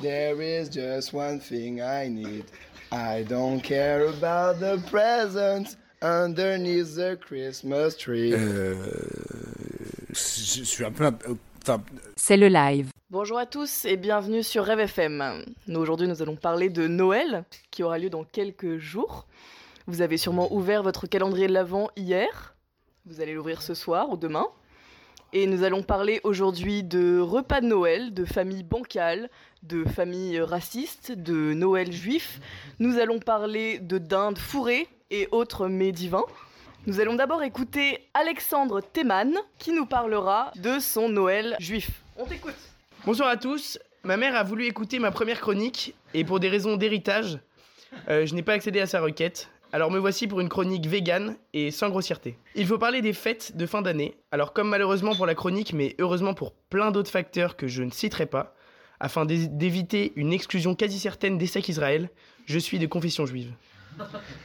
There is just one thing I need. I don't care about the presents underneath the Christmas tree. Euh, je suis un peu. Enfin, C'est le live. Bonjour à tous et bienvenue sur Rêve FM. Nous, Aujourd'hui, nous allons parler de Noël qui aura lieu dans quelques jours. Vous avez sûrement ouvert votre calendrier de l'Avent hier. Vous allez l'ouvrir ce soir ou demain. Et nous allons parler aujourd'hui de repas de Noël, de familles bancales, de familles racistes, de Noël juif. Nous allons parler de dinde fourrée et autres mets divins. Nous allons d'abord écouter Alexandre Théman qui nous parlera de son Noël juif. On t'écoute. Bonsoir à tous. Ma mère a voulu écouter ma première chronique et pour des raisons d'héritage, euh, je n'ai pas accédé à sa requête. Alors me voici pour une chronique végane et sans grossièreté. Il faut parler des fêtes de fin d'année. Alors comme malheureusement pour la chronique, mais heureusement pour plein d'autres facteurs que je ne citerai pas, afin d'é- d'éviter une exclusion quasi certaine des sacs Israël, je suis de confession juive.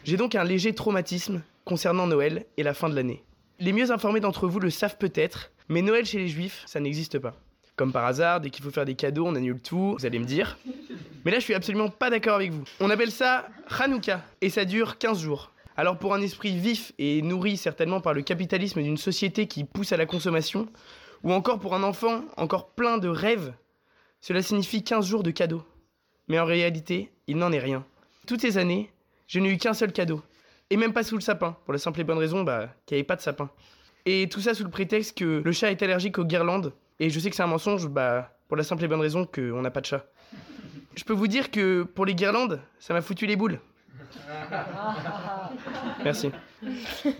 J'ai donc un léger traumatisme concernant Noël et la fin de l'année. Les mieux informés d'entre vous le savent peut-être, mais Noël chez les juifs, ça n'existe pas. Comme par hasard, dès qu'il faut faire des cadeaux, on annule tout, vous allez me dire. Mais là, je suis absolument pas d'accord avec vous. On appelle ça Hanouka, et ça dure 15 jours. Alors pour un esprit vif et nourri certainement par le capitalisme d'une société qui pousse à la consommation, ou encore pour un enfant encore plein de rêves, cela signifie 15 jours de cadeaux. Mais en réalité, il n'en est rien. Toutes ces années, je n'ai eu qu'un seul cadeau. Et même pas sous le sapin, pour la simple et bonne raison bah, qu'il n'y avait pas de sapin. Et tout ça sous le prétexte que le chat est allergique aux guirlandes, et je sais que c'est un mensonge, bah, pour la simple et bonne raison qu'on n'a pas de chat. Je peux vous dire que pour les guirlandes, ça m'a foutu les boules. Merci.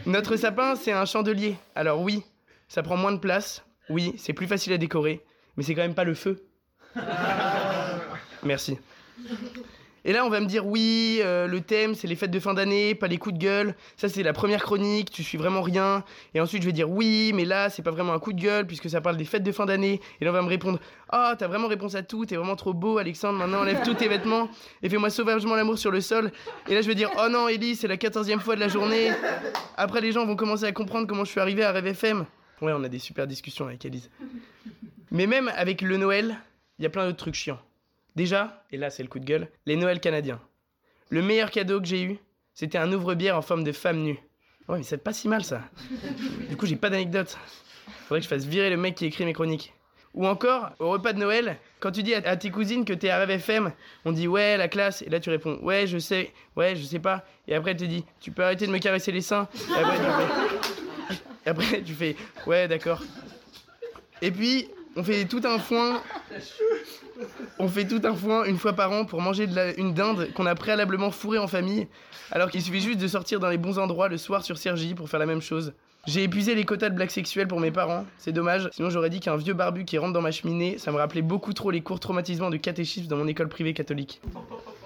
Notre sapin, c'est un chandelier. Alors oui, ça prend moins de place. Oui, c'est plus facile à décorer. Mais c'est quand même pas le feu. Merci. Et là, on va me dire oui, euh, le thème, c'est les fêtes de fin d'année, pas les coups de gueule. Ça, c'est la première chronique, tu suis vraiment rien. Et ensuite, je vais dire oui, mais là, c'est pas vraiment un coup de gueule, puisque ça parle des fêtes de fin d'année. Et là, on va me répondre Ah, t'as vraiment réponse à tout, t'es vraiment trop beau, Alexandre, maintenant enlève tous tes vêtements et fais-moi sauvagement l'amour sur le sol. Et là, je vais dire Oh non, Ellie, c'est la 14e fois de la journée. Après, les gens vont commencer à comprendre comment je suis arrivé à Rêve FM. Ouais, on a des super discussions avec Elise. Mais même avec le Noël, il y a plein d'autres trucs chiants. Déjà, et là c'est le coup de gueule, les Noëls canadiens. Le meilleur cadeau que j'ai eu, c'était un ouvre-bière en forme de femme nue. Ouais, mais c'est pas si mal ça. Du coup, j'ai pas d'anecdote. Faudrait que je fasse virer le mec qui écrit mes chroniques. Ou encore, au repas de Noël, quand tu dis à, à tes cousines que t'es à Rêve FM, on dit ouais, la classe, et là tu réponds ouais, je sais, ouais, je sais pas. Et après, elle te dit tu peux arrêter de me caresser les seins. Et après, tu fais, et après, tu fais ouais, d'accord. Et puis, on fait tout un foin. On fait tout un foin une fois par an pour manger une dinde qu'on a préalablement fourrée en famille, alors qu'il suffit juste de sortir dans les bons endroits le soir sur Sergi pour faire la même chose. J'ai épuisé les quotas de blagues sexuelles pour mes parents, c'est dommage, sinon j'aurais dit qu'un vieux barbu qui rentre dans ma cheminée, ça me rappelait beaucoup trop les cours traumatisants de catéchisme dans mon école privée catholique.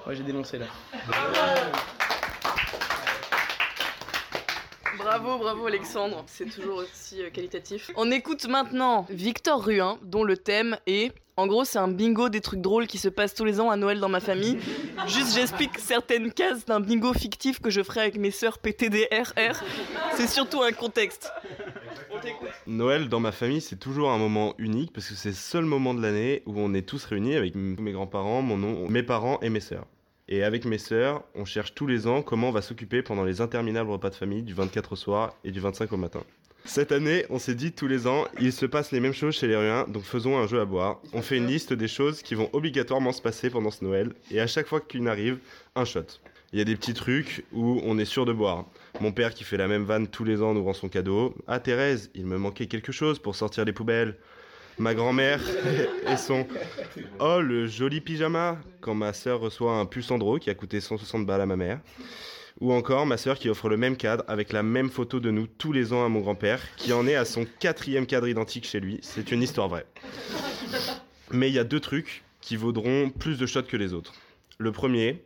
Ouais, j'ai dénoncé là. Bravo, bravo Alexandre, c'est toujours aussi euh, qualitatif. On écoute maintenant Victor Ruin, dont le thème est... En gros, c'est un bingo des trucs drôles qui se passent tous les ans à Noël dans ma famille. Juste, j'explique certaines cases d'un bingo fictif que je ferai avec mes sœurs PTDRR. C'est surtout un contexte. Noël dans ma famille, c'est toujours un moment unique parce que c'est le seul moment de l'année où on est tous réunis avec mes grands-parents, mon on- mes parents et mes sœurs. Et avec mes sœurs, on cherche tous les ans comment on va s'occuper pendant les interminables repas de famille du 24 au soir et du 25 au matin. Cette année, on s'est dit tous les ans, il se passe les mêmes choses chez les Ruins, donc faisons un jeu à boire. On fait une liste des choses qui vont obligatoirement se passer pendant ce Noël, et à chaque fois qu'une arrive, un shot. Il y a des petits trucs où on est sûr de boire. Mon père qui fait la même vanne tous les ans en ouvrant son cadeau. Ah Thérèse, il me manquait quelque chose pour sortir les poubelles. Ma grand-mère et son Oh le joli pyjama quand ma sœur reçoit un pull qui a coûté 160 balles à ma mère. Ou encore ma sœur qui offre le même cadre avec la même photo de nous tous les ans à mon grand-père qui en est à son quatrième cadre identique chez lui. C'est une histoire vraie. Mais il y a deux trucs qui vaudront plus de shots que les autres. Le premier,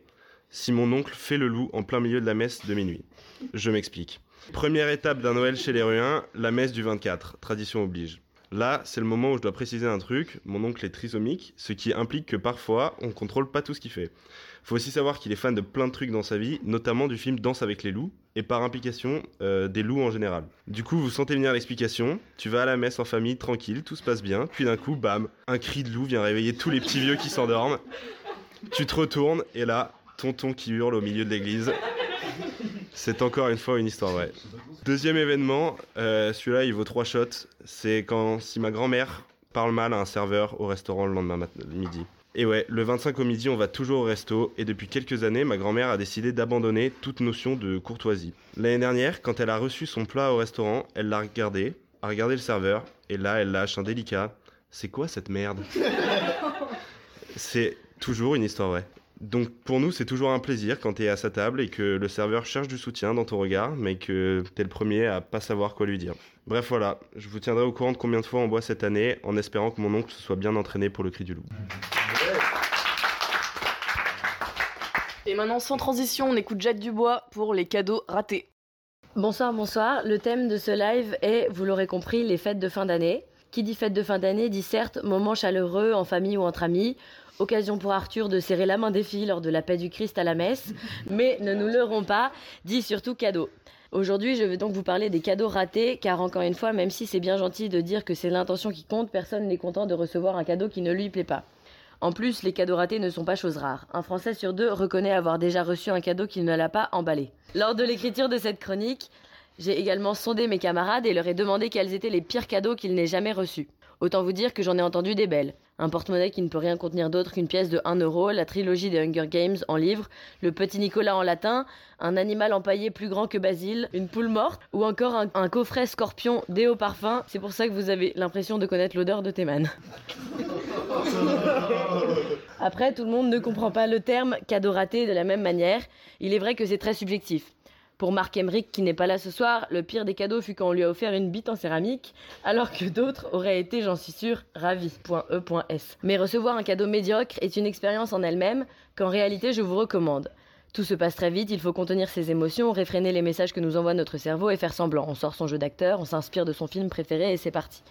si mon oncle fait le loup en plein milieu de la messe de minuit. Je m'explique. Première étape d'un Noël chez les Ruins, la messe du 24, tradition oblige. Là, c'est le moment où je dois préciser un truc. Mon oncle est trisomique, ce qui implique que parfois, on contrôle pas tout ce qu'il fait. Faut aussi savoir qu'il est fan de plein de trucs dans sa vie, notamment du film Danse avec les loups, et par implication, euh, des loups en général. Du coup, vous sentez venir l'explication, tu vas à la messe en famille, tranquille, tout se passe bien, puis d'un coup, bam, un cri de loup vient réveiller tous les petits vieux qui s'endorment. Tu te retournes, et là, tonton qui hurle au milieu de l'église. C'est encore une fois une histoire vraie. Deuxième événement, euh, celui-là il vaut trois shots. C'est quand si ma grand-mère parle mal à un serveur au restaurant le lendemain midi. Et ouais, le 25 au midi, on va toujours au resto, et depuis quelques années, ma grand-mère a décidé d'abandonner toute notion de courtoisie. L'année dernière, quand elle a reçu son plat au restaurant, elle l'a regardé, a regardé le serveur, et là, elle lâche un délicat. C'est quoi cette merde? C'est toujours une histoire vraie. Donc pour nous, c'est toujours un plaisir quand t'es à sa table et que le serveur cherche du soutien dans ton regard, mais que t'es le premier à pas savoir quoi lui dire. Bref, voilà, je vous tiendrai au courant de combien de fois on boit cette année, en espérant que mon oncle se soit bien entraîné pour le cri du loup. Et maintenant, sans transition, on écoute Jade Dubois pour les cadeaux ratés. Bonsoir, bonsoir. Le thème de ce live est, vous l'aurez compris, les fêtes de fin d'année. Qui dit fête de fin d'année dit certes moment chaleureux en famille ou entre amis, occasion pour Arthur de serrer la main des filles lors de la paix du Christ à la messe, mais ne nous leurrons pas, dit surtout cadeau. Aujourd'hui, je vais donc vous parler des cadeaux ratés, car encore une fois, même si c'est bien gentil de dire que c'est l'intention qui compte, personne n'est content de recevoir un cadeau qui ne lui plaît pas. En plus, les cadeaux ratés ne sont pas chose rare. Un Français sur deux reconnaît avoir déjà reçu un cadeau qu'il ne l'a pas emballé. Lors de l'écriture de cette chronique, j'ai également sondé mes camarades et leur ai demandé quels étaient les pires cadeaux qu'ils n'aient jamais reçus. Autant vous dire que j'en ai entendu des belles. Un porte-monnaie qui ne peut rien contenir d'autre qu'une pièce de 1 euro, la trilogie des Hunger Games en livre, le petit Nicolas en latin, un animal empaillé plus grand que Basile, une poule morte, ou encore un, coffret scorpion déo parfum. C'est pour ça que vous avez l'impression de connaître l'odeur de Théman. Après, tout le monde ne comprend pas le terme cadeau raté de la même manière. Il est vrai que c'est très subjectif. Pour Marc Emmerich, qui n'est pas là ce soir, le pire des cadeaux fut quand on lui a offert une bite en céramique, alors que d'autres auraient été, j'en suis sûre, ravis. Mais recevoir un cadeau médiocre est une expérience en elle-même qu'en réalité je vous recommande. Tout se passe très vite, il faut contenir ses émotions, réfréner les messages que nous envoie notre cerveau et faire semblant. On sort son jeu d'acteur, on s'inspire de son film préféré et c'est parti.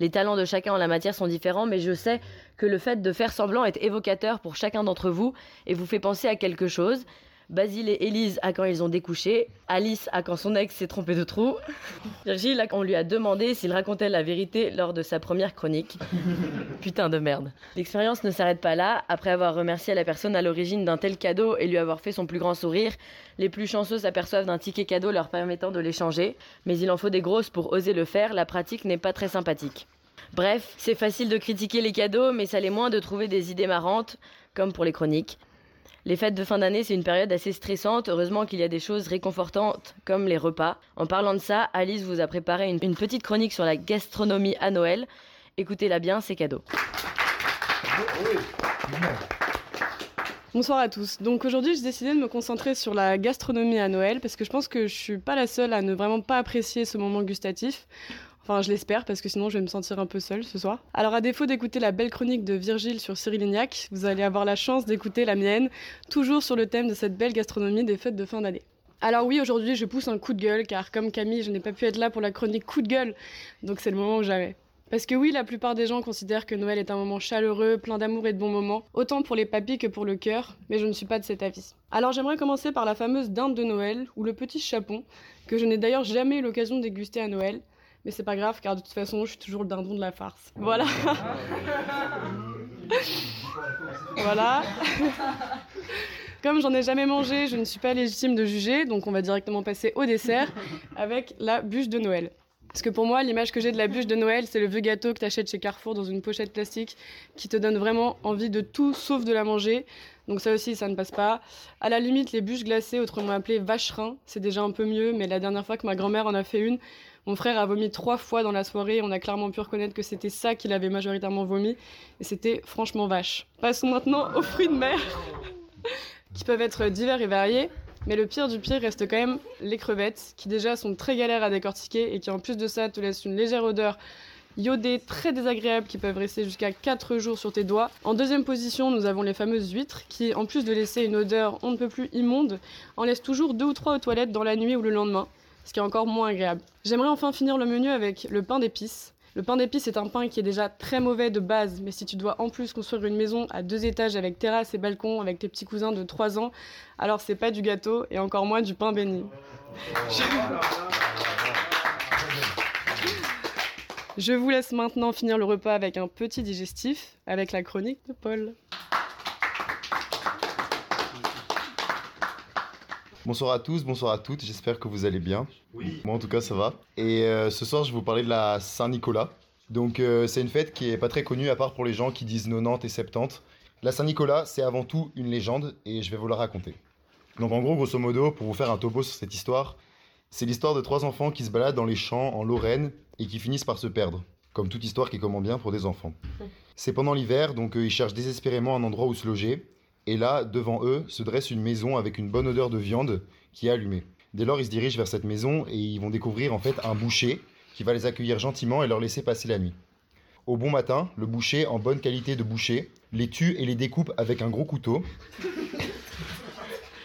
Les talents de chacun en la matière sont différents, mais je sais que le fait de faire semblant est évocateur pour chacun d'entre vous et vous fait penser à quelque chose. Basile et Élise à quand ils ont découché, Alice à quand son ex s'est trompé de trou, Virgile à quand on lui a demandé s'il racontait la vérité lors de sa première chronique. Putain de merde. L'expérience ne s'arrête pas là. Après avoir remercié la personne à l'origine d'un tel cadeau et lui avoir fait son plus grand sourire, les plus chanceux s'aperçoivent d'un ticket cadeau leur permettant de l'échanger. Mais il en faut des grosses pour oser le faire, la pratique n'est pas très sympathique. Bref, c'est facile de critiquer les cadeaux, mais ça l'est moins de trouver des idées marrantes, comme pour les chroniques. Les fêtes de fin d'année, c'est une période assez stressante. Heureusement qu'il y a des choses réconfortantes, comme les repas. En parlant de ça, Alice vous a préparé une, petite chronique sur la gastronomie à Noël. Écoutez-la bien, c'est cadeau. Bonsoir à tous. Donc aujourd'hui, j'ai décidé de me concentrer sur la gastronomie à Noël parce que je pense que je suis pas la seule à ne vraiment pas apprécier ce moment gustatif. Enfin, je l'espère parce que sinon je vais me sentir un peu seule ce soir. Alors, à défaut d'écouter la belle chronique de Virgile sur Cyril Lignac, vous allez avoir la chance d'écouter la mienne, toujours sur le thème de cette belle gastronomie des fêtes de fin d'année. Alors oui, aujourd'hui, je pousse un coup de gueule car comme Camille, je n'ai pas pu être là pour la chronique coup de gueule, donc c'est le moment où j'avais. Parce que oui, la plupart des gens considèrent que Noël est un moment chaleureux, plein d'amour et de bons moments, autant pour les papis que pour le cœur, mais je ne suis pas de cet avis. Alors j'aimerais commencer par la fameuse dinde de Noël, ou le petit chapon, que je n'ai d'ailleurs jamais eu l'occasion de déguster à Noël, mais c'est pas grave car de toute façon, je suis toujours le dindon de la farce. Voilà. voilà. Comme j'en ai jamais mangé, je ne suis pas légitime de juger, donc on va directement passer au dessert avec la bûche de Noël. Parce que pour moi, l'image que j'ai de la bûche de Noël, c'est le vieux gâteau que t'achètes chez Carrefour dans une pochette plastique qui te donne vraiment envie de tout sauf de la manger. Donc ça aussi, ça ne passe pas. À la limite, les bûches glacées, autrement appelées vacherins, c'est déjà un peu mieux, mais la dernière fois que ma grand-mère en a fait une, mon frère a vomi trois fois dans la soirée. On a clairement pu reconnaître que c'était ça qu'il avait majoritairement vomi. Et c'était franchement vache. Passons maintenant aux fruits de mer, qui peuvent être divers et variés. Mais le pire du pire reste quand même les crevettes, qui déjà sont très galères à décortiquer et qui en plus de ça te laissent une légère odeur iodée très désagréable qui peuvent rester jusqu'à 4 jours sur tes doigts. En deuxième position, nous avons les fameuses huîtres qui, en plus de laisser une odeur on ne peut plus immonde, en laissent toujours deux ou trois aux toilettes dans la nuit ou le lendemain, ce qui est encore moins agréable. J'aimerais enfin finir le menu avec le pain d'épices, Le pain d'épices est un pain qui est déjà très mauvais de base, mais si tu dois en plus construire une maison à deux étages avec terrasse et balcon avec tes petits cousins de 3 ans, alors c'est pas du gâteau et encore moins du pain béni. Je vous laisse maintenant finir le repas avec un petit digestif, avec la chronique de Paul. Bonsoir à tous, bonsoir à toutes, j'espère que vous allez bien. Oui. Moi en tout cas ça va. Et euh, ce soir je vais vous parler de la Saint-Nicolas. Donc euh, c'est une fête qui est pas très connue à part pour les gens qui disent 90 et 70. La Saint-Nicolas c'est avant tout une légende et je vais vous la raconter. Donc en gros grosso modo pour vous faire un topo sur cette histoire, c'est l'histoire de trois enfants qui se baladent dans les champs en Lorraine et qui finissent par se perdre. Comme toute histoire qui commence bien pour des enfants. C'est pendant l'hiver donc euh, ils cherchent désespérément un endroit où se loger et là, devant eux, se dresse une maison avec une bonne odeur de viande qui est allumée. Dès lors, ils se dirigent vers cette maison et ils vont découvrir en fait un boucher qui va les accueillir gentiment et leur laisser passer la nuit. Au bon matin, le boucher, en bonne qualité de boucher, les tue et les découpe avec un gros couteau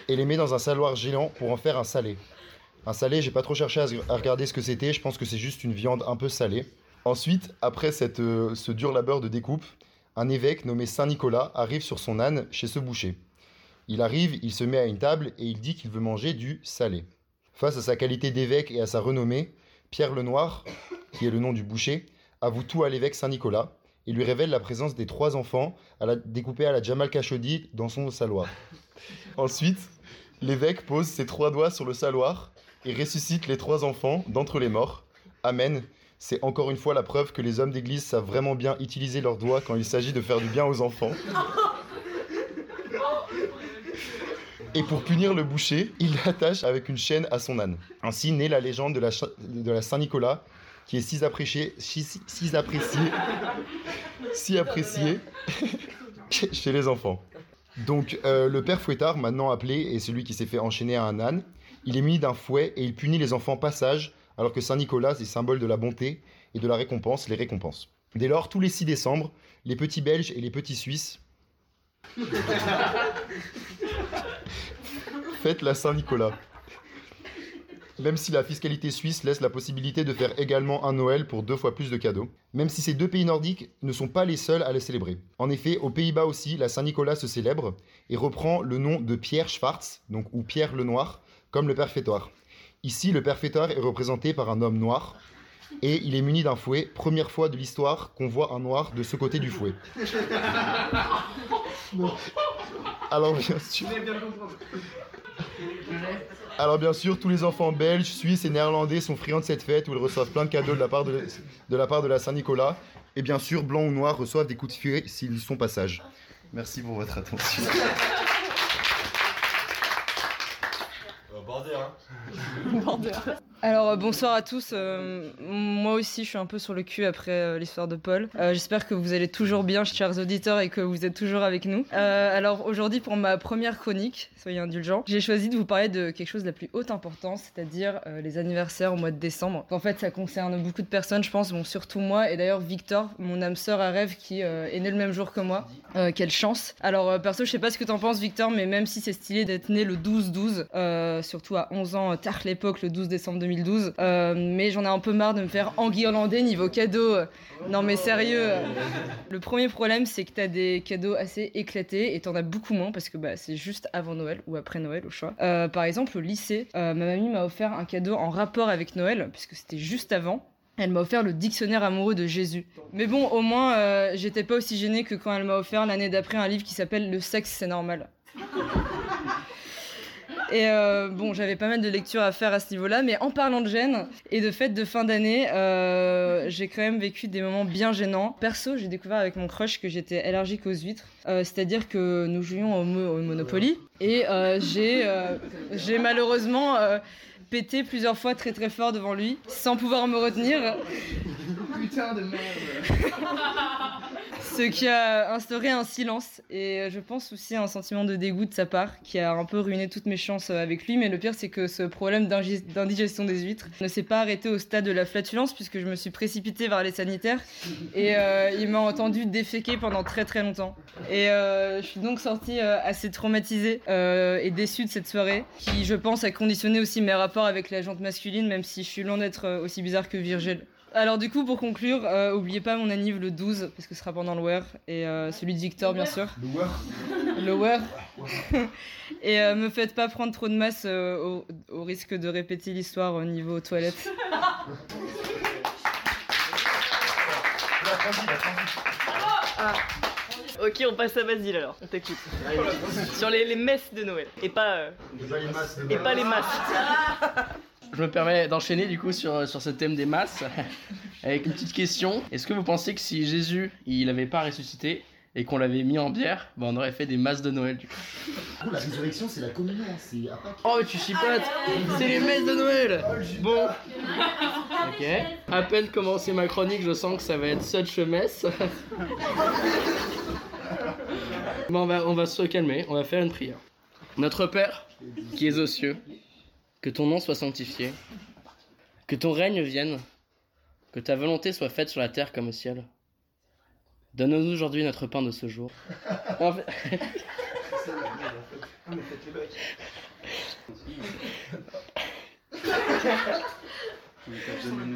et les met dans un saloir géant pour en faire un salé. Un salé, j'ai pas trop cherché à regarder ce que c'était, je pense que c'est juste une viande un peu salée. Ensuite, après cette, euh, ce dur labeur de découpe, un évêque nommé Saint Nicolas arrive sur son âne chez ce boucher. Il arrive, il se met à une table et il dit qu'il veut manger du salé. Face à sa qualité d'évêque et à sa renommée, Pierre Lenoir, qui est le nom du boucher, avoue tout à l'évêque Saint Nicolas et lui révèle la présence des trois enfants à la, découpés à la Jamal Khashoggi dans son saloir. Ensuite, l'évêque pose ses trois doigts sur le saloir et ressuscite les trois enfants d'entre les morts. Amen. C'est encore une fois la preuve que les hommes d'église savent vraiment bien utiliser leurs doigts quand il s'agit de faire du bien aux enfants. Et pour punir le boucher, il l'attache avec une chaîne à son âne. Ainsi naît la légende de la, de la Saint-Nicolas, qui est si appréciée, si, si chez les enfants. Donc euh, le père fouettard, maintenant appelé, est celui qui s'est fait enchaîner à un âne. Il est muni d'un fouet et il punit les enfants passage alors que Saint Nicolas est symbole de la bonté et de la récompense, les récompenses. Dès lors, tous les 6 décembre, les petits Belges et les petits Suisses fêtent la Saint-Nicolas. Même si la fiscalité suisse laisse la possibilité de faire également un Noël pour deux fois plus de cadeaux. Même si ces deux pays nordiques ne sont pas les seuls à le célébrer. En effet, aux Pays-Bas aussi, la Saint-Nicolas se célèbre et reprend le nom de Pierre Schwartz, ou Pierre le Noir, comme le père fêtoir. Ici, le père fêteur est représenté par un homme noir et il est muni d'un fouet. Première fois de l'histoire qu'on voit un noir de ce côté du fouet. Alors bien sûr. Alors bien sûr, tous les enfants belges, suisses et néerlandais sont friands de cette fête où ils reçoivent plein de cadeaux de la part de, de la, part de la Saint-Nicolas. Et bien sûr, blancs ou noirs reçoivent des coups de fouet s'ils sont passage. Merci pour votre attention. Border, hein Border. Alors euh, bonsoir à tous. Euh, moi aussi, je suis un peu sur le cul après euh, l'histoire de Paul. J'espère que vous allez toujours bien, chers auditeurs, et que vous êtes toujours avec nous. alors aujourd'hui, pour ma première chronique, soyez indulgents, j'ai choisi de vous parler de quelque chose de la plus haute importance, c'est-à-dire les anniversaires au mois de décembre. En fait, ça concerne beaucoup de personnes, je pense, bon surtout moi, et d'ailleurs Victor, mon âme sœur à rêve, qui est né le même jour que moi. quelle chance. Alors perso, je sais pas ce que t'en penses, Victor, mais même si c'est stylé d'être né le 12-12, surtout à 11 ans, tard l'époque, le 12 décembre 2012. Euh, mais j'en ai un peu marre de me faire enguirlander niveau cadeau. Non mais sérieux. Le premier problème, c'est que t'as des cadeaux assez éclatés et t'en as beaucoup moins parce que bah, c'est juste avant Noël ou après Noël au choix. Euh, par exemple, au lycée, euh, ma mamie m'a offert un cadeau en rapport avec Noël puisque c'était juste avant. Elle m'a offert le dictionnaire amoureux de Jésus. Mais bon, au moins, j'étais pas aussi gênée que quand elle m'a offert l'année d'après un livre qui s'appelle Le sexe, c'est normal. Et euh, bon, j'avais pas mal de lectures à faire à ce niveau-là, mais en parlant de gêne et de fêtes de fin d'année, euh, j'ai quand même vécu des moments bien gênants. Perso, j'ai découvert avec mon crush que j'étais allergique aux huîtres, euh, c'est-à-dire que nous jouions au, Monopoly et j'ai malheureusement pété plusieurs fois très très fort devant lui sans pouvoir me retenir. Putain de merde. Ce qui a instauré un silence et euh, je pense aussi un sentiment de dégoût de sa part qui a un peu ruiné toutes mes chances euh, avec lui. Mais le pire, c'est que ce problème d'indigestion des huîtres ne s'est pas arrêté au stade de la flatulence puisque je me suis précipitée vers les sanitaires et euh, il m'a entendu déféquer pendant très très longtemps. Et je suis donc sortie assez traumatisée et déçue de cette soirée qui, je pense, a conditionné aussi mes rapports avec la jante masculine, même si je suis loin d'être aussi bizarre que Virgile. Alors du coup, pour conclure, euh, oubliez pas mon anniv le 12, parce que ce sera pendant le WER, et euh, celui de Victor, bien sûr. Le WER Le WER. et euh, me faites pas prendre trop de masse euh, au, au risque de répéter l'histoire au niveau toilette. Ok, on passe à Basile alors, on t'écoute. Sur les, les messes de Noël, et pas, euh, et pas les masses. Je me permets d'enchaîner du coup sur, sur ce thème des masses avec une petite question. Est-ce que vous pensez que si Jésus il n'avait pas ressuscité et qu'on l'avait mis en bière, bah, on aurait fait des masses de Noël du coup? Oh, la résurrection, c'est la communion, c'est à Pâques. Oh tu chipotes C'est les messes de Noël Bon Ok. À peine commencé ma chronique, je sens que ça va être such a mess. bon, on va, on va se calmer, on va faire une prière. Notre Père, qui es aux cieux, que ton nom soit sanctifié, que ton règne vienne, que ta volonté soit faite sur la terre comme au ciel. Donne-nous aujourd'hui notre pain de ce jour. En fait-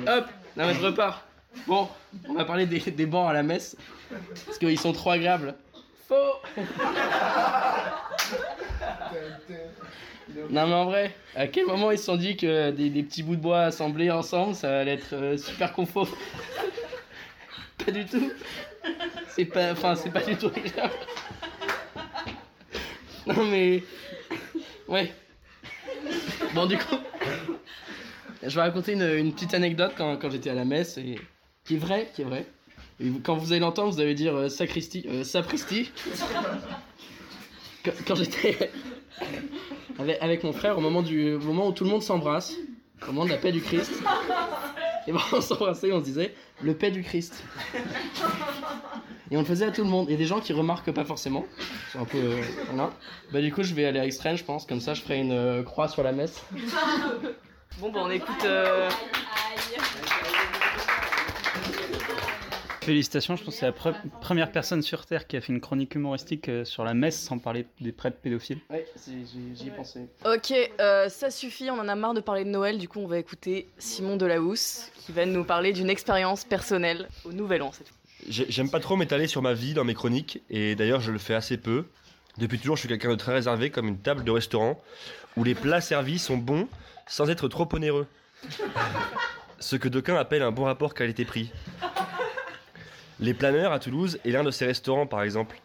Hop, non mais je repars. Bon, on va parler des, des bancs à la messe, parce qu'ils sont trop agréables. Faux Non mais en vrai, à quel moment ils se sont dit que des, petits bouts de bois assemblés ensemble, ça allait être euh, super confort Pas du tout. C'est pas, enfin c'est pas du tout agréable. Non mais, ouais. Bon du coup, je vais raconter une, petite anecdote quand, j'étais à la messe qui est vraie, qui est vraie. Et quand vous allez l'entendre, vous allez dire euh, sacristie, euh, sapristi. Quand j'étais avec, mon frère, au moment, du, moment où tout le monde s'embrasse, au moment de la paix du Christ, et ben on s'embrassait, on se disait le paix du Christ. Et on le faisait à tout le monde. Et des gens qui remarquent pas forcément. C'est un peu. euh. Bah, du coup, je vais aller à Extrême, je pense. Comme ça, je ferai une euh, croix sur la messe. Bon, bah on écoute. euh, Félicitations, je pense que c'est la pre- première personne sur Terre qui a fait une chronique humoristique euh, sur la messe sans parler des prêtres pédophiles. Ouais, c'est- j'y ai pensé. Ok, euh, ça suffit, on en a marre de parler de Noël, du coup on va écouter Simon Delahousse qui va nous parler d'une expérience personnelle au Nouvel An cette fois. J'ai- J'aime pas trop m'étaler sur ma vie dans mes chroniques, et d'ailleurs je le fais assez peu. Depuis toujours, je suis quelqu'un de très réservé, comme une table de restaurant, où les plats servis sont bons sans être trop onéreux. Ce que d'aucuns appellent un bon rapport qualité-prix. Les Planeurs à Toulouse est l'un de ces restaurants, par exemple.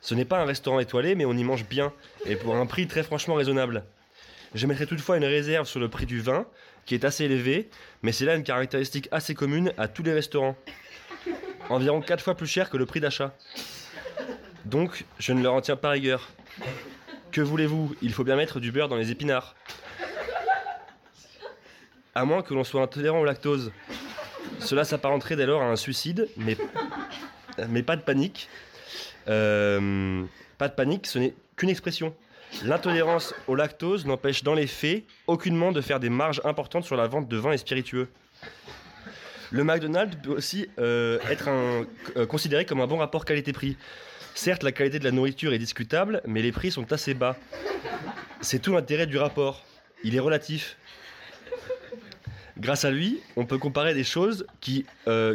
Ce n'est pas un restaurant étoilé, mais on y mange bien, et pour un prix très franchement raisonnable. Je mettrai toutefois une réserve sur le prix du vin, qui est assez élevé, mais c'est là une caractéristique assez commune à tous les restaurants environ 4 fois plus cher que le prix d'achat. Donc, je ne leur en tiens pas rigueur. Que voulez-vous? Il faut bien mettre du beurre dans les épinards. À moins que l'on soit intolérant au lactose. Cela s'apparenterait dès lors à un suicide, mais, mais pas de panique. Euh, pas de panique, ce n'est qu'une expression. L'intolérance au lactose n'empêche dans les faits aucunement de faire des marges importantes sur la vente de vins et spiritueux. Le McDonald's peut aussi euh, être euh, considéré comme un bon rapport qualité-prix. Certes, la qualité de la nourriture est discutable, mais les prix sont assez bas. C'est tout l'intérêt du rapport. Il est relatif. Grâce à lui, on peut comparer des choses qui,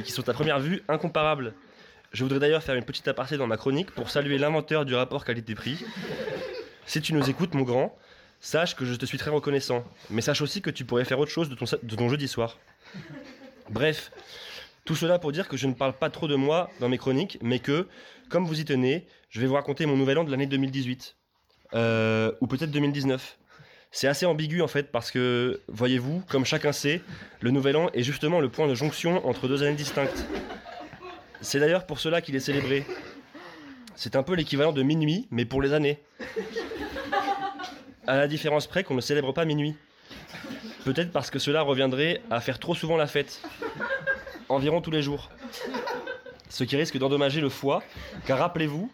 qui sont à première vue incomparables. Je voudrais d'ailleurs faire une petite aparté dans ma chronique pour saluer l'inventeur du rapport qualité-prix. Si tu nous écoutes, mon grand, sache que je te suis très reconnaissant. Mais sache aussi que tu pourrais faire autre chose de ton, jeudi soir. Bref, tout cela pour dire que je ne parle pas trop de moi dans mes chroniques, mais que, comme vous y tenez, je vais vous raconter mon nouvel an de l'année 2018. Euh, ou peut-être 2019. C'est assez ambigu en fait parce que, voyez-vous, comme chacun sait, le nouvel an est justement le point de jonction entre deux années distinctes. C'est d'ailleurs pour cela qu'il est célébré. C'est un peu l'équivalent de minuit, mais pour les années. À la différence près qu'on ne célèbre pas minuit. Peut-être parce que cela reviendrait à faire trop souvent la fête. Environ tous les jours. Ce qui risque d'endommager le foie, car rappelez-vous,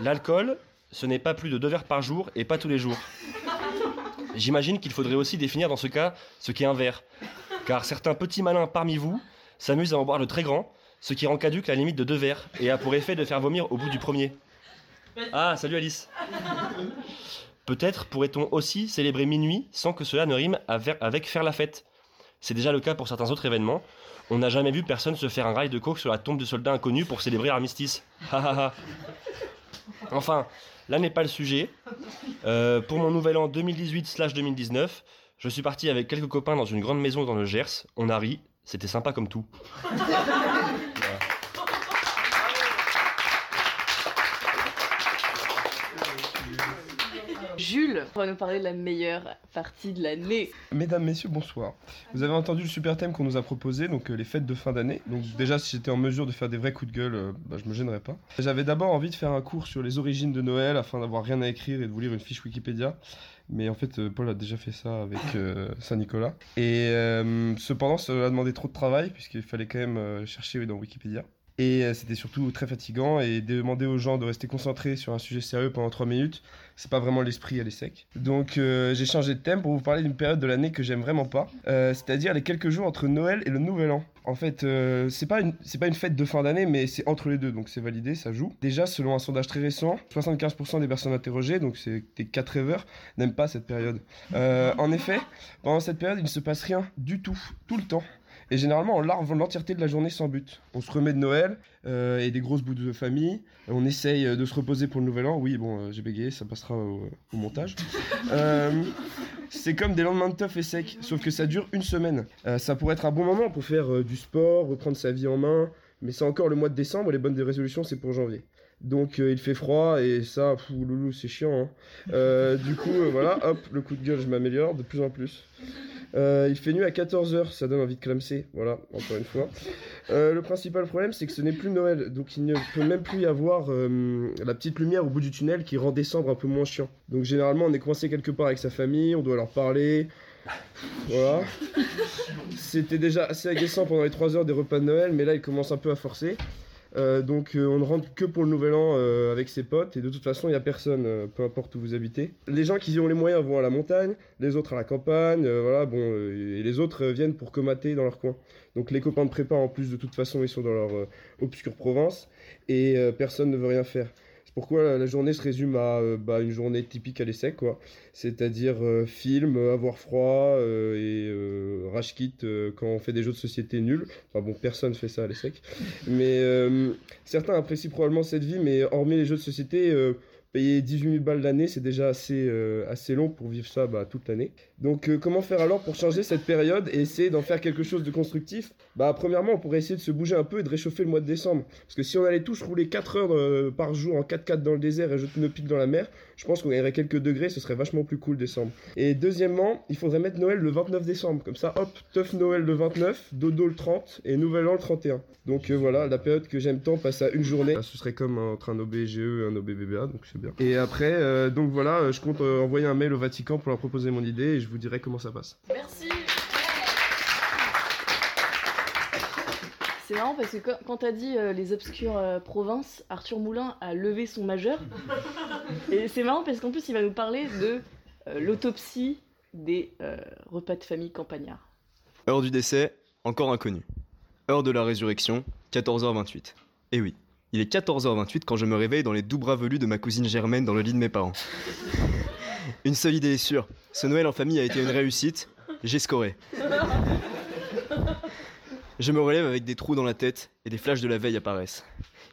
l'alcool, ce n'est pas plus de deux verres par jour et pas tous les jours. J'imagine qu'il faudrait aussi définir dans ce cas ce qu'est un verre, car certains petits malins parmi vous s'amusent à en boire le très grand, ce qui rend caduque la limite de deux verres et a pour effet de faire vomir au bout du premier. Ah, salut Alice Peut-être pourrait-on aussi célébrer minuit sans que cela ne rime avec faire la fête. C'est déjà le cas pour certains autres événements. On n'a jamais vu personne se faire un rail de coke sur la tombe de soldats inconnus pour célébrer l'armistice. Enfin, là n'est pas le sujet. Euh, pour mon nouvel an 2018-2019, je suis parti avec quelques copains dans une grande maison dans le Gers. On a ri, c'était sympa comme tout. Jules va nous parler de la meilleure partie de l'année. Mesdames, messieurs, bonsoir. Vous avez entendu le super thème qu'on nous a proposé, donc euh, les fêtes de fin d'année. Donc déjà, si j'étais en mesure de faire des vrais coups de gueule, euh, bah, je me gênerais pas. J'avais d'abord envie de faire un cours sur les origines de Noël afin d'avoir rien à écrire et de vous lire une fiche Wikipédia. Mais en fait, euh, Paul a déjà fait ça avec Saint-Nicolas. Et cependant, ça a demandé trop de travail puisqu'il fallait quand même chercher dans Wikipédia. Et euh, c'était surtout très fatigant et demander aux gens de rester concentrés sur un sujet sérieux pendant 3 minutes, c'est pas vraiment l'esprit à l'essec. Donc euh, j'ai changé de thème pour vous parler d'une période de l'année que j'aime vraiment pas, euh, c'est-à-dire les quelques jours entre Noël et le Nouvel An. En fait, euh, c'est pas, une- pas une fête de fin d'année, mais c'est entre les deux, donc c'est validé, ça joue. Déjà, selon un sondage très récent, 75% des personnes interrogées, donc c'est des 4 rêveurs, n'aiment pas cette période. En effet, pendant cette période, il ne se passe rien du tout, tout le temps. Et généralement, on larve l'entièreté de la journée sans but. On se remet de Noël euh, et des grosses bouts de famille. On essaye euh, de se reposer pour le nouvel an. Oui, bon, euh, j'ai bégayé, ça passera au, au montage. C'est comme des lendemains de teuf et sec, sauf que ça dure une semaine. Ça pourrait être un bon moment pour faire du sport, reprendre sa vie en main, mais c'est encore le mois de décembre les bonnes résolutions, c'est pour janvier. Donc euh, il fait froid et ça, pfou, loulou, c'est chiant. hein. Euh, du coup, euh, voilà, hop, le coup de gueule, je m'améliore de plus en plus. Il fait nuit à 14h, ça donne envie de clamser, voilà, encore une fois. Le principal problème, c'est que ce n'est plus Noël, donc il ne peut même plus y avoir la petite lumière au bout du tunnel qui rend décembre un peu moins chiant. Donc généralement, on est coincé quelque part avec sa famille, on doit leur parler. Voilà. C'était déjà assez agaçant pendant les 3 heures des repas de Noël, mais là, il commence un peu à forcer. Euh, donc euh, on ne rentre que pour le nouvel an euh, avec ses potes et de toute façon il n'y a personne, peu importe où vous habitez. Les gens qui ont les moyens vont à la montagne, les autres à la campagne, voilà, bon, et les autres viennent pour comater dans leur coin. Donc les copains de prépa en plus de toute façon ils sont dans leur obscure province et personne ne veut rien faire. Pourquoi la, journée se résume à euh, bah, une journée typique à l'essai quoi. C'est-à-dire euh, film, avoir froid euh, et euh, rage kit quand on fait des jeux de société nuls. Enfin bon, personne fait ça à l'ESSEC. Mais certains apprécient probablement cette vie, mais hormis les jeux de société, payer 18 000 balles l'année, c'est déjà assez, assez long pour vivre ça bah, toute l'année. Donc euh, comment faire alors pour changer cette période et essayer d'en faire quelque chose de constructif? Bah premièrement, on pourrait essayer de se bouger un peu et de réchauffer le mois de décembre. Parce que si on allait tous rouler 4 heures euh, par jour en 4x4 dans le désert et jeter nos piles dans la mer, je pense qu'on gagnerait quelques degrés, ce serait vachement plus cool décembre. Et deuxièmement, il faudrait mettre Noël le 29 décembre. Comme ça, hop, teuf Noël le 29, dodo le 30 et Nouvel An le 31. Donc euh, voilà, la période que j'aime tant passe à une journée. Ce serait comme entre un OBGE et un OBBBA, donc c'est bien. Et après, donc voilà, je compte envoyer un mail au Vatican pour leur proposer mon idée et je vous dirai comment ça passe. Merci. C'est marrant parce que quand, t'as dit euh, les obscures euh, provinces, Arthur Moulin a levé son majeur. Et c'est marrant parce qu'en plus il va nous parler de euh, l'autopsie des euh, repas de famille campagnards. Heure du décès, encore inconnu. Heure de la résurrection, 14h28. Et oui, il est 14h28 quand je me réveille dans les doux bras velus de ma cousine Germaine dans le lit de mes parents. Une seule idée est sûre, ce Noël en famille a été une réussite, j'ai scoré. Je me relève avec des trous dans la tête et des flashs de la veille apparaissent.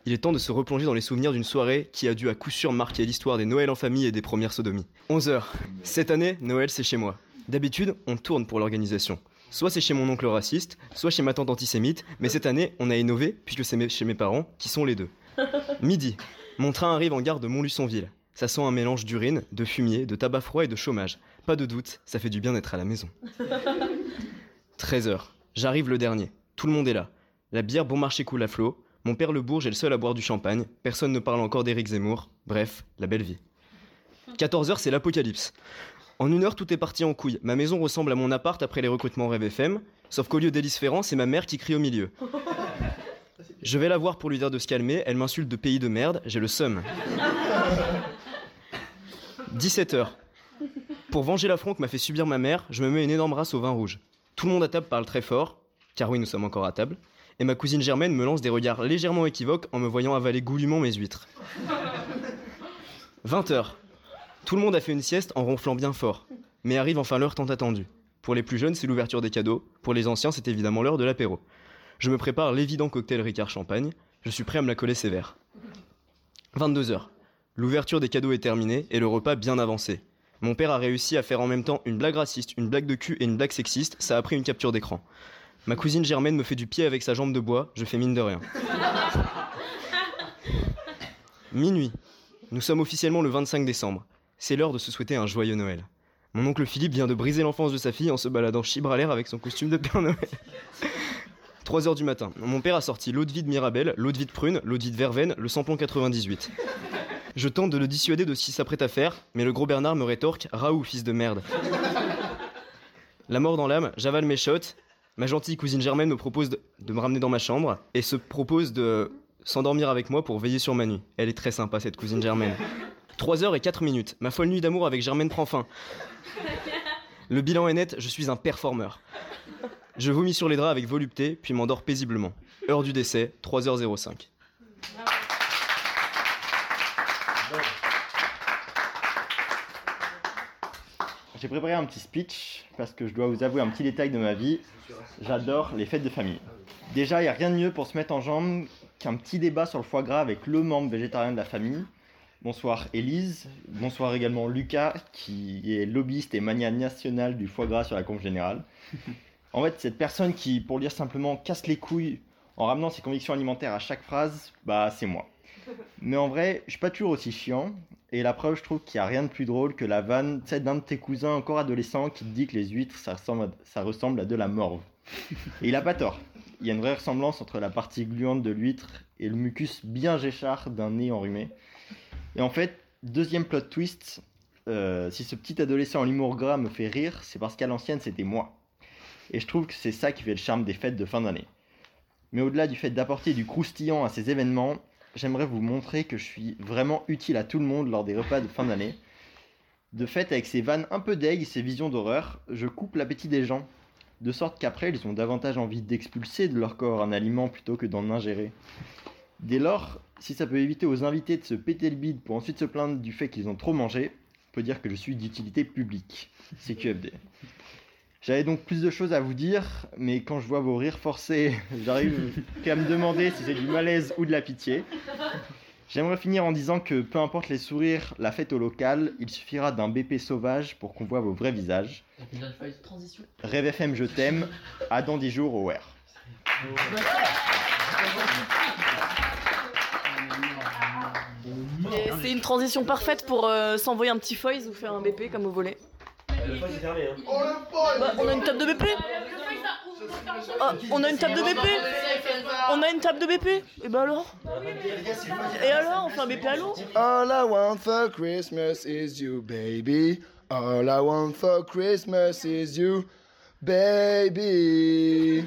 Il est temps de se replonger dans les souvenirs d'une soirée qui a dû à coup sûr marquer l'histoire des Noëls en famille et des premières sodomies. 11h. Cette année, Noël c'est chez moi. D'habitude, on tourne pour l'organisation. Soit c'est chez mon oncle raciste, soit chez ma tante antisémite, mais cette année, on a innové puisque c'est chez mes parents qui sont les deux. Midi. Mon train arrive en gare de Montluçonville. Ça sent un mélange d'urine, de fumier, de tabac froid et de chômage. Pas de doute, ça fait du bien d'être à la maison. 13h. J'arrive le dernier. Tout le monde est là. La bière bon marché coule à flot. Mon père le bourge est le seul à boire du champagne. Personne ne parle encore d'Éric Zemmour. Bref, la belle vie. 14h, c'est l'apocalypse. En une heure, tout est parti en couille. Ma maison ressemble à mon appart après les recrutements Rêve FM, sauf qu'au lieu d'Élise Ferrand, c'est ma mère qui crie au milieu. Je vais la voir pour lui dire de se calmer, elle m'insulte de pays de merde, j'ai le seum. 17h. Pour venger l'affront que m'a fait subir ma mère, je me mets une énorme race au vin rouge. Tout le monde à table parle très fort, car oui, nous sommes encore à table, et ma cousine Germaine me lance des regards légèrement équivoques en me voyant avaler goulûment mes huîtres. 20h. Tout le monde a fait une sieste en ronflant bien fort, mais arrive enfin l'heure tant attendue. Pour les plus jeunes, c'est l'ouverture des cadeaux. Pour les anciens, c'est évidemment l'heure de l'apéro. Je me prépare l'évident cocktail Ricard Champagne. Je suis prêt à me la coller sévère. 22h. L'ouverture des cadeaux est terminée et le repas bien avancé. Mon père a réussi à faire en même temps une blague raciste, une blague de cul et une blague sexiste, ça a pris une capture d'écran. Ma cousine Germaine me fait du pied avec sa jambe de bois, je fais mine de rien. Minuit. Nous sommes officiellement le 25 décembre. C'est l'heure de se souhaiter un joyeux Noël. Mon oncle Philippe vient de briser l'enfance de sa fille en se baladant chibre à l'air avec son costume de Père Noël. 3 heures du matin. Mon père a sorti l'eau de vie de Mirabelle, l'eau de vie de prune, l'eau de vie de verveine, le samplon 98. Je tente de le dissuader de ce qu'il s'apprête à faire, mais le gros Bernard me rétorque Raoult, fils de merde. La mort dans l'âme, j'avale mes shots. Ma gentille cousine Germaine me propose de, me ramener dans ma chambre et se propose de s'endormir avec moi pour veiller sur ma nuit. Elle est très sympa, cette cousine Germaine. 3 heures et 4 minutes. Ma folle nuit d'amour avec Germaine prend fin. Le bilan est net, je suis un performeur. Je vomis sur les draps avec volupté, puis m'endors paisiblement. Heure du décès, 3h05. J'ai préparé un petit speech parce que je dois vous avouer un petit détail de ma vie. J'adore les fêtes de famille. Déjà, il n'y a rien de mieux pour se mettre en jambe qu'un petit débat sur le foie gras avec le membre végétarien de la famille. Bonsoir Élise, bonsoir également Lucas qui est lobbyiste et mania national du foie gras sur la conf générale. En fait, cette personne qui, pour dire simplement, casse les couilles en ramenant ses convictions alimentaires à chaque phrase, bah c'est moi. Mais en vrai, je suis pas toujours aussi chiant. Et la preuve, je trouve qu'il n'y a rien de plus drôle que la vanne d'un de tes cousins encore adolescents qui te dit que les huîtres, ça ressemble à, ça ressemble à de la morve. Et il a pas tort. Il y a une vraie ressemblance entre la partie gluante de l'huître et le mucus bien géchard d'un nez enrhumé. Et en fait, deuxième plot twist, euh, si ce petit adolescent en l'humour gras me fait rire, c'est parce qu'à l'ancienne, c'était moi. Et je trouve que c'est ça qui fait le charme des fêtes de fin d'année. Mais au-delà du fait d'apporter du croustillant à ces événements, j'aimerais vous montrer que je suis vraiment utile à tout le monde lors des repas de fin d'année. De fait, avec ces vannes un peu deg, ces visions d'horreur, je coupe l'appétit des gens, de sorte qu'après ils ont davantage envie d'expulser de leur corps un aliment plutôt que d'en ingérer. Dès lors, si ça peut éviter aux invités de se péter le bide pour ensuite se plaindre du fait qu'ils ont trop mangé, on peut dire que je suis d'utilité publique. C'est QFD. J'avais donc plus de choses à vous dire, mais quand je vois vos rires forcés, j'arrive qu'à me demander si c'est du malaise ou de la pitié. J'aimerais finir en disant que peu importe les sourires, la fête au local, il suffira d'un BP sauvage pour qu'on voit vos vrais visages. Transition. Rêve FM, je t'aime. À dans 10 jours au WER. C'est une transition parfaite pour euh, s'envoyer un petit foils ou faire un BP comme Bah, on a une table de BP Ah, On a une table de BP On a une table de BP Et bah alors Et alors On fait un BP à l'eau All I want for Christmas is you, baby. All I want for Christmas is you, baby.